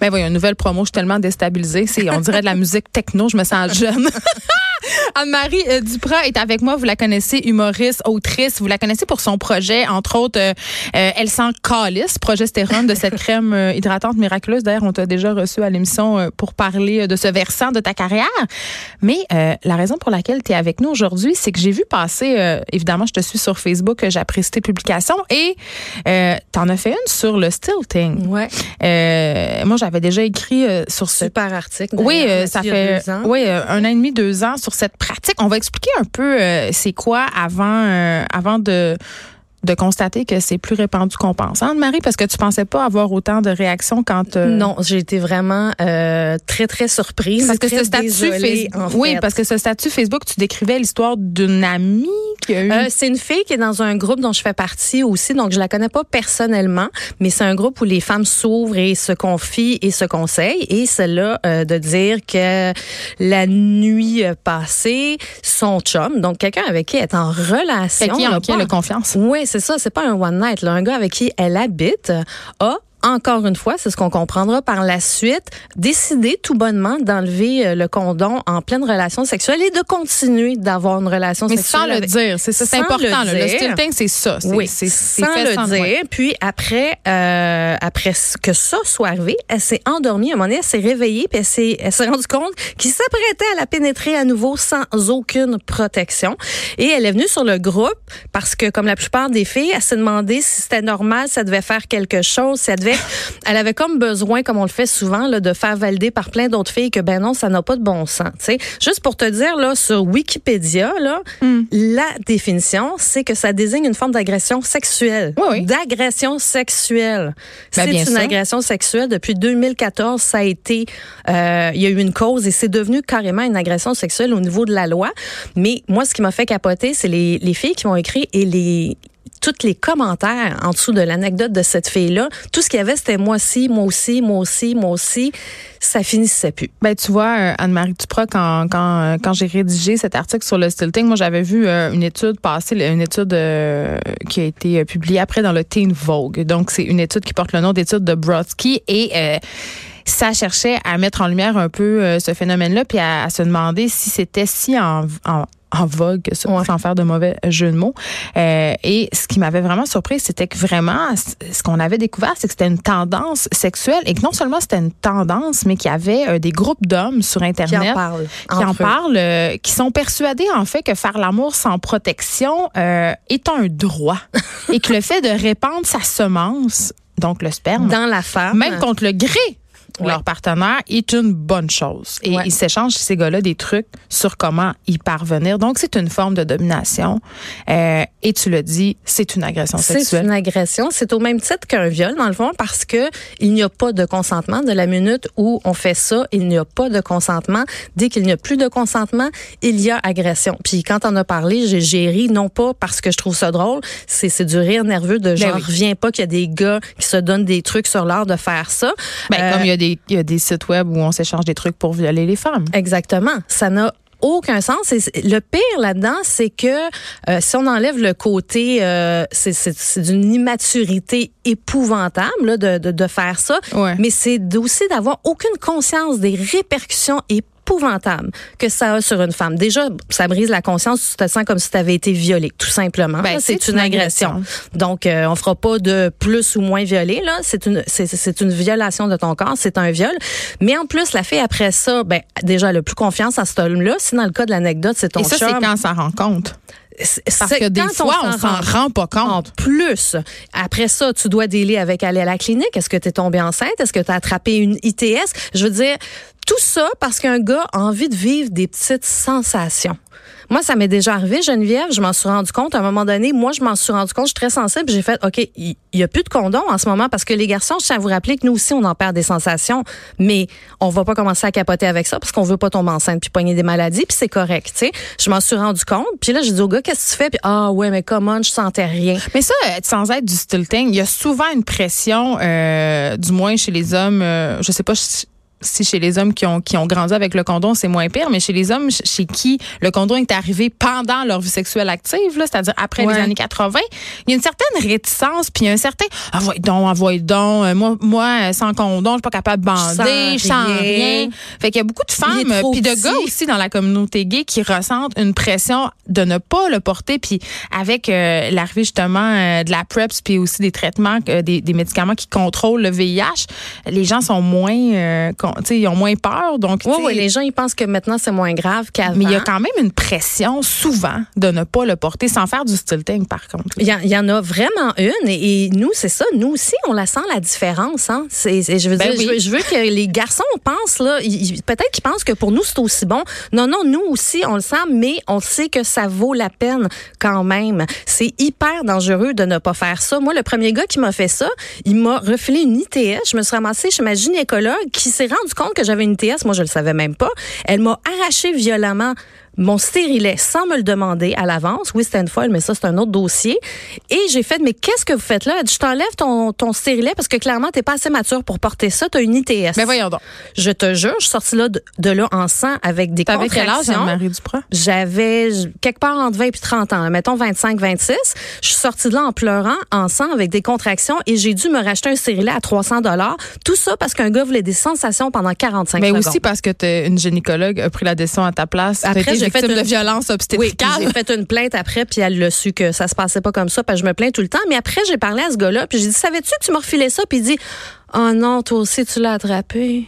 Ben voyons, une nouvelle promo, je suis tellement déstabilisée. C'est, on dirait de la musique techno, je me sens jeune. Anne-Marie euh, Duprat est avec moi. Vous la connaissez, humoriste, autrice. Vous la connaissez pour son projet, entre autres, euh, euh, Elle sent calice, progestérone de cette crème hydratante miraculeuse. D'ailleurs, on t'a déjà reçu à l'émission pour parler de ce versant de ta carrière. Mais la raison pour laquelle tu es avec nous aujourd'hui, c'est que j'ai vu passer, évidemment, je te suis sur Facebook, j'apprécie tes publications et tu en as fait une sur le stilting. Ouais. moi, j'avais déjà écrit sur ce... Super article. Oui, ça fait oui, un an et demi, deux ans sur cette pratique. On va expliquer un peu euh, c'est quoi avant, euh, avant de de constater que c'est plus répandu qu'on pense. Hein, Marie, parce que tu pensais pas avoir autant de réactions quand euh, Non, j'ai été vraiment euh, très très surprise. Parce que ce statut Facebook, oui, parce que ce statut Facebook, tu décrivais l'histoire d'une amie qui a eu. Euh, c'est une fille qui est dans un groupe dont je fais partie aussi, donc je la connais pas personnellement, mais c'est un groupe où les femmes s'ouvrent et se confient et se conseillent. Et celle-là de dire que la nuit passée, son chum, donc quelqu'un avec qui elle est en relation, quelqu'un en qui elle a confiance. Oui, c'est ça, c'est pas un one night. Là. Un gars avec qui elle habite a encore une fois, c'est ce qu'on comprendra par la suite, décider tout bonnement d'enlever euh, le condom en pleine relation sexuelle et de continuer d'avoir une relation Mais sexuelle. sans le dire, c'est ça, c'est important. Le, le stilting, c'est ça. Oui, c'est sans le dire. Puis après, euh, après que ça soit arrivé, elle s'est endormie. À un moment donné, elle s'est réveillée, puis elle s'est rendue compte qu'il s'apprêtait à la pénétrer à nouveau sans aucune protection. Et elle est venue sur le groupe parce que, comme la plupart des filles, elle s'est demandé si c'était normal, si ça devait faire quelque chose, si elle devait elle avait comme besoin, comme on le fait souvent, là, de faire valider par plein d'autres filles que ben non, ça n'a pas de bon sens. sais. Juste pour te dire là, sur Wikipédia, là, hmm. la définition, c'est que ça désigne une forme d'agression sexuelle. Oui, D'agression sexuelle. Ben, c'est une agression sexuelle. Depuis 2014, ça a été, euh, il y a eu une cause et c'est devenu carrément une agression sexuelle au niveau de la loi. Mais moi, ce qui m'a fait capoter, c'est les, les filles qui m'ont écrit et les tous les commentaires en dessous de l'anecdote de cette fille-là, tout ce qu'il y avait, c'était moi aussi, moi aussi, moi aussi, moi aussi. Ça finissait plus. Ben, tu vois, euh, Anne-Marie Duprat, quand, euh, quand j'ai rédigé cet article sur le stilting, moi, j'avais vu euh, une étude passer, une étude qui a été publiée après dans le Teen Vogue. Donc, c'est une étude qui porte le nom d'étude de Brodsky et ça cherchait à mettre en lumière un peu ce phénomène-là, puis à, se demander si c'était si en, en vogue, sans faire de mauvais jeu de mots. Euh, et ce qui m'avait vraiment surpris, c'était que vraiment, ce qu'on avait découvert, c'est que c'était une tendance sexuelle et que non seulement c'était une tendance, mais qu'il y avait euh, des groupes d'hommes sur Internet qui en parlent, qui, en parlent euh, qui sont persuadés en fait que faire l'amour sans protection est un droit et que le fait de répandre sa semence donc le sperme dans la femme. même contre le gré leur partenaire est une bonne chose. Et ils s'échangent, ces gars-là, des trucs sur comment y parvenir. Donc, c'est une forme de domination. Euh, et tu le dis, c'est une agression sexuelle. C'est une agression. C'est au même titre qu'un viol, dans le fond, parce que il n'y a pas de consentement. De la minute où on fait ça, il n'y a pas de consentement. Dès qu'il n'y a plus de consentement, il y a agression. Puis quand on a parlé, j'ai ri, non pas parce que je trouve ça drôle, c'est du rire nerveux de ben genre, reviens pas qu'il y a des gars qui se donnent des trucs sur l'art de faire ça. Ben, comme il y a des il y a des sites web où on s'échange des trucs pour violer les femmes. Exactement. Ça n'a aucun sens. Et le pire là-dedans, c'est que euh, si on enlève le côté, euh, c'est d'une immaturité épouvantable de, de, de, faire ça, mais c'est aussi d'avoir aucune conscience des répercussions et épouvantable que ça a sur une femme. Déjà, ça brise la conscience, tu te sens comme si tu avais été violée, tout simplement. Ben, c'est une, agression. Donc, euh, on fera pas de plus ou moins violé, là. C'est une, c'est une violation de ton corps, c'est un viol. Mais en plus, la fille, après ça, ben, déjà, elle a plus confiance à cet homme-là. Si dans le cas de l'anecdote, c'est ton Et ça, c'est quand ça rend compte. Parce que des fois, on s'en rend pas compte. En plus, après ça, tu dois dealer avec aller à la clinique. Est-ce que tu es tombée enceinte? Est-ce que tu as attrapé une ITS? Je veux dire, tout ça parce qu'un gars a envie de vivre des petites sensations. Moi, ça m'est déjà arrivé, Geneviève. Je m'en suis rendu compte. À un moment donné, moi, je m'en suis rendu compte. Je suis très sensible. J'ai fait, OK, il y, a plus de condom en ce moment parce que les garçons, je tiens à vous rappeler que nous aussi, on en perd des sensations. Mais on va pas commencer à capoter avec ça parce qu'on veut pas tomber enceinte puis poigner des maladies. Puis c'est correct, tu sais. Je m'en suis rendu compte. Puis là, j'ai dit au gars, qu'est-ce que tu fais? Puis, ah, ouais, mais comment, je sentais rien. Mais ça, sans être du stilting, il y a souvent une pression, euh, du moins chez les hommes, euh, je sais pas si chez les hommes qui ont, qui ont grandi avec le condom, c'est moins pire, mais chez les hommes chez qui le condom est arrivé pendant leur vie sexuelle active, c'est-à-dire après les années 80, il y a une certaine réticence, puis un certain ah donc, envoie donc, euh, moi, moi sans condom, je suis pas capable de bander, je sens rien. Fait qu'il y a beaucoup de femmes, puis de gars aussi dans la communauté gay qui ressentent une pression de ne pas le porter, puis avec euh, l'arrivée justement euh, de la PrEP, puis aussi des traitements, des, des, médicaments qui contrôlent le VIH, les gens sont moins ils ont moins peur. Donc, oui, les gens, ils pensent que maintenant, c'est moins grave qu'avant. Mais il y a quand même une pression, souvent, de ne pas le porter sans faire du stilting, par contre. Il y, en a vraiment une. Et, nous, c'est ça. Nous aussi, on la sent, la différence. Hein? je, veux ben dire, je, veux, que les garçons pensent, là, peut-être qu'ils pensent que pour nous, c'est aussi bon. Non, non, nous aussi, on le sent, mais on sait que ça vaut la peine quand même. C'est hyper dangereux de ne pas faire ça. Moi, le premier gars qui m'a fait ça, il m'a refilé une ITS. Je me suis ramassée chez ma gynécologue qui s'est rendu compte que j'avais une TS. Moi, je le savais même pas. Elle m'a arraché violemment mon stérilet sans me le demander à l'avance. Oui, c'était une folle, mais ça, c'est un autre dossier. Et j'ai fait, mais qu'est-ce que vous faites là? je t'enlève ton, ton stérilet parce que clairement, t'es pas assez mature pour porter ça. T'as une ITS. Mais voyons donc. Je te jure, je suis sortie là de, là en sang avec des T'avais quel âge, Marie Duprat? J'avais quelque part entre 20 et 30 ans. Mettons 25, 26. Je suis sortie de là en pleurant, en sang, avec des contractions et j'ai dû me racheter un stérilet à 300 dollars. Tout ça parce qu'un gars voulait des sensations pendant 45 mais Mais aussi parce que une gynécologue a pris la décision à ta place. Après, j'ai fait une... de violence obstétricale. Oui, j'ai fait une plainte après, puis elle l'a su que ça se passait pas comme ça, parce que je me plains tout le temps. Mais après, j'ai parlé à ce gars-là, puis j'ai dit, savais-tu que tu m'as refilé ça? Puis il dit, oh non, toi aussi, tu l'as attrapé.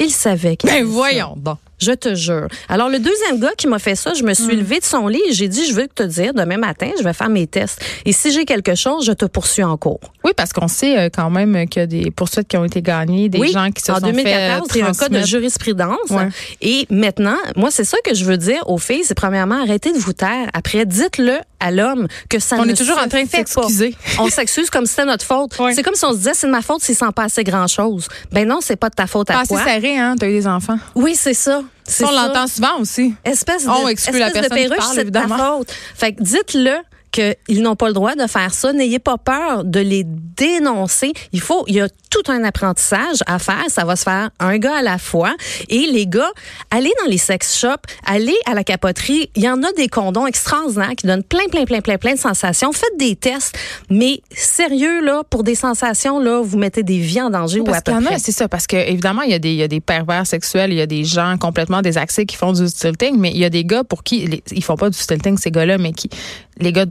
Il savait qu'il Ben voyons bon. Je te jure. Alors, le deuxième gars qui m'a fait ça, je me suis hmm. levée de son lit et j'ai dit, je veux te dire, demain matin, je vais faire mes tests. Et si j'ai quelque chose, je te poursuis en cours. Oui, parce qu'on sait euh, quand même qu'il y a des poursuites qui ont été gagnées, des gens qui se en sont 2014, fait y a un cas de jurisprudence. Et maintenant, moi, c'est ça que je veux dire aux filles, c'est premièrement, arrêtez de vous taire. Après, dites-le à l'homme que ça on ne est toujours en train de s'excuser. On s'excuse comme si c'était notre faute. C'est comme si on se disait, c'est de ma faute s'il s'en passait grand-chose. Ben non, c'est pas de ta faute à toi. Pas assez serré, hein? T'as eu des enfants. Oui, c'est ça. On l'entend souvent aussi. Espèce de, on exclut la personne de perruche, c'est ta faute. Fait que dites-le qu'ils n'ont pas le droit de faire ça. N'ayez pas peur de les dénoncer. Il faut, il y a tout un apprentissage à faire. Ça va se faire un gars à la fois. Et les gars, allez dans les sex shops, allez à la capoterie. Il y en a des condoms extraordinaires qui donnent plein, plein, plein, plein, plein de sensations. Faites des tests. Mais sérieux, là, pour des sensations, là, vous mettez des vies en danger parce ou à peu C'est ça, parce que évidemment, il y, a des, il y a des pervers sexuels, il y a des gens complètement désaxés qui font du stilting, mais il y a des gars pour qui, ils font pas du stilting, ces gars-là, mais qui, les gars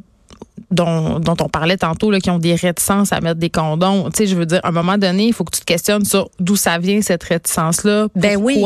dont, dont on parlait tantôt, là, qui ont des réticences à mettre des condoms. Tu sais, je veux dire, à un moment donné, il faut que tu te questionnes sur d'où ça vient, cette réticence-là. Ben oui.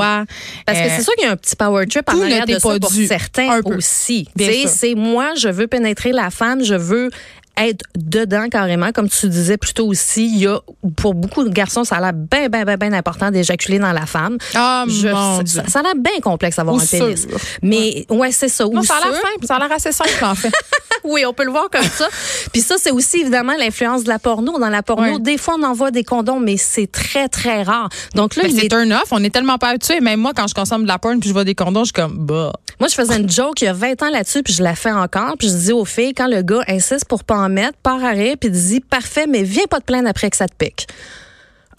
Parce que c'est euh, sûr qu'il y a un petit power trip en arrière de ça pour certains aussi. Tu sais, c'est moi, je veux pénétrer la femme, je veux être dedans carrément, comme tu disais plutôt aussi, il y a pour beaucoup de garçons, ça a l'air bien, bien, bien, bien important d'éjaculer dans la femme. Ah, mon Dieu. Ça, a l'air bien complexe d'avoir un pénis. Mais ouais, c'est ça. Non, ça a l'air simple, ça a l'air assez simple en fait. oui, on peut le voir comme ça. Puis ça, c'est aussi évidemment l'influence de la porno. Dans la porno, des fois, on envoie des condoms, mais c'est très, très rare. Donc là, c'est un off. On est tellement pas habitués. Même moi, quand je consomme de la porn puis je vois des condoms, je suis comme, bah. Moi, je faisais une joke il y a 20 ans là-dessus, puis je la fais encore. Puis je dis aux filles, quand le gars insiste pour pas en mettre, part arrêt, puis dit, parfait, mais viens pas te plaindre après que ça te pique.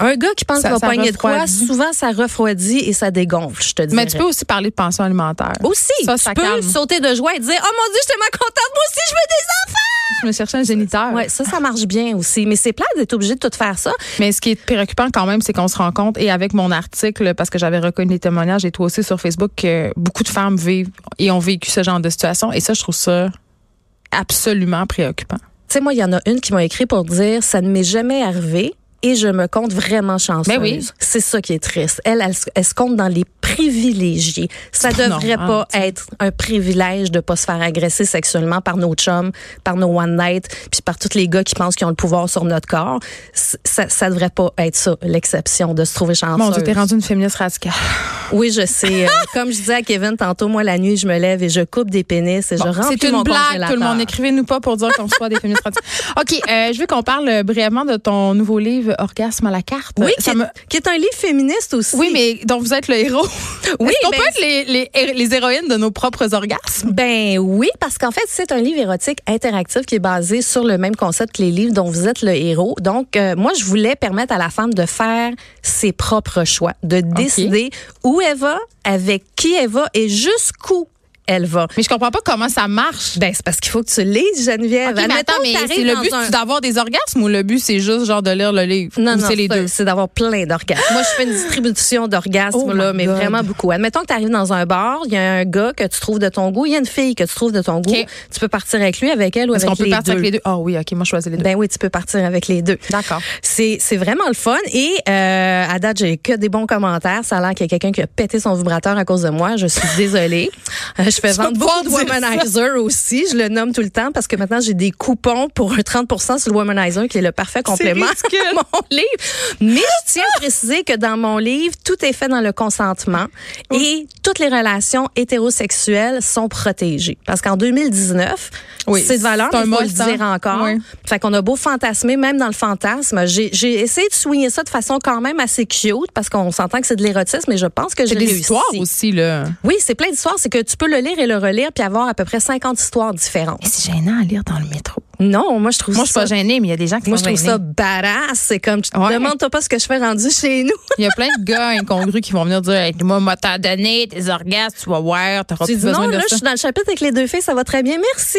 Un gars qui pense qu'il va pogner de quoi, souvent ça refroidit et ça dégonfle, je te dis. Mais tu peux aussi parler de pension alimentaire. Aussi, ça, tu peux sauter de joie et dire "Oh mon dieu, je suis tellement contente, moi aussi je veux des enfants." Je me cherchais un géniteur. Ouais, ça ça marche bien aussi, mais c'est plat d'être obligé de tout faire ça. Mais ce qui est préoccupant quand même, c'est qu'on se rend compte et avec mon article parce que j'avais reconnu les témoignages et toi aussi sur Facebook que beaucoup de femmes vivent et ont vécu ce genre de situation et ça je trouve ça absolument préoccupant. Tu sais moi, il y en a une qui m'a écrit pour dire "Ça ne m'est jamais arrivé." Et je me compte vraiment chanceuse. Ben oui. C'est ça qui est triste. Elle, elle, se- elle se compte dans les privilégiés. Ça devrait pas être un privilège de pas se faire agresser sexuellement par nos chums, par nos one night, puis par tous les gars qui pensent qu'ils ont le pouvoir sur notre corps. Ça, ça devrait pas être ça l'exception de se trouver chanceuse. Mon Dieu, t'es rendue une féministe radicale. Oui, je sais. Euh, comme je disais à Kevin tantôt, moi la nuit je me lève et je coupe des pénis et je remplis c'est une blague, tout le monde. Écrivez-nous pas pour dire qu'on soit des féministes radicales. OK, euh, je veux qu'on parle euh, brièvement de ton nouveau livre Orgasme à la carte. Oui, qui, me- est, qui est un livre féministe aussi. Oui, mais dont vous êtes le héros. Oui, ben, peut être les, les héroïnes de nos propres orgasmes? Ben oui, parce qu'en fait, c'est un livre érotique interactif qui est basé sur le même concept que les livres dont vous êtes le héros. Donc, euh, moi, je voulais permettre à la femme de faire ses propres choix, de décider où elle va, avec qui elle va et jusqu'où elle va. Mais je comprends pas comment ça marche. Ben, c'est parce qu'il faut que tu lises, Geneviève. OK, mais attends, mais c'est le but un- c'est d'avoir des orgasmes ou le but c'est juste genre de lire le livre? Non, Ou non, c'est les deux? C'est d'avoir plein d'orgasmes. Moi, je fais une distribution d'orgasmes, Oh là, mais God. vraiment beaucoup. Admettons que tu arrives dans un bar, il y a un gars que tu trouves de ton goût, il y a une fille que tu trouves de ton goût. Tu peux partir avec lui, avec elle ou Est-ce avec qu'on peut les partir deux. avec les deux? Ah oui, OK, moi je choisis les deux. Ben oui, tu peux partir avec les deux. D'accord. C'est c'est vraiment le fun et euh, à date j'ai que des bons commentaires. Ça a l'air qu'il y a quelqu'un qui a pété son vibrateur à cause de moi. Je suis désolée. Je fais vendre beaucoup de womanizer aussi. Je le nomme tout le temps parce que maintenant j'ai des coupons pour un 30% sur le womanizer qui est le parfait complément à mon livre. Mais je tiens à préciser que dans mon livre tout est fait dans le consentement et toutes les relations hétérosexuelles sont protégées parce qu'en 2019 Oui, c'est de valeur, c'est un mais il faut le dire encore. Oui. Fait qu'on a beau fantasmer, même dans le fantasme, j'ai j'ai essayé de soigner ça de façon quand même assez cute parce qu'on s'entend que c'est de l'érotisme, mais je pense que j'ai C'est des réussi. histoires aussi, là. Oui, c'est plein d'histoires. C'est que tu peux le lire et le relire puis avoir à peu près 50 histoires différentes. Mais c'est gênant à lire dans le métro. Non, moi je trouve Moi, je suis ça. pas gênée, mais il y a des gens qui moi, je sont trouve gênés. ça badass. C'est comme, Ouais. demande-toi pas ce que je fais rendu chez nous. Il y a plein de gars incongrus qui vont venir dire hey, Moi, moi, t'as donné tes orgasmes, tu vas voir, t'auras Tu plus dis besoin non, de là, je ça. suis dans le chapitre avec les deux filles, ça va très bien, merci.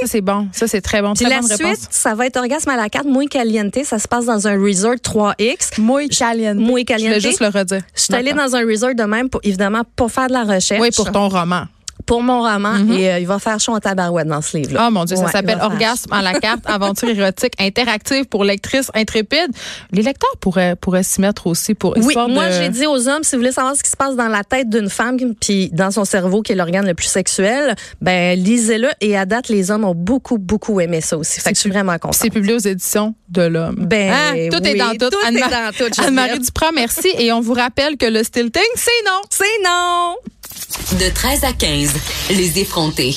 Ça, c'est bon. Ça, c'est très bon. Puis Très la bonne suite, réponse. ça va être orgasme à la carte, muy caliente. Ça se passe dans un resort 3X. Muy caliente. Muy Je caliente. voulais juste le redire. Je suis allée dans un resort de même, pour, évidemment, pour faire de la recherche. Oui, pour ton roman. Pour mon roman. Et euh, il va faire chaud en tabarouette dans ce livre-là. Ah mon Dieu, ça s'appelle Orgasme à la carte, aventure érotique interactive pour lectrices intrépides. Les lecteurs pourraient, pourraient s'y mettre aussi pour Oui, moi de... j'ai dit aux hommes, si vous voulez savoir ce qui se passe dans la tête d'une femme, puis dans son cerveau qui est l'organe le plus sexuel, ben lisez-le. Et à date, les hommes ont beaucoup, beaucoup aimé ça aussi. Fait que je suis vraiment contente. C'est publié aux éditions de l'homme. Ben, Hein? tout est oui, dans tout. tout est Anne-Ma- dans tout, Geneviève. Anne-Marie Duprat, merci. Et on vous rappelle que le stilting, c'est non. C'est non! De 13 à 15, les effrontés.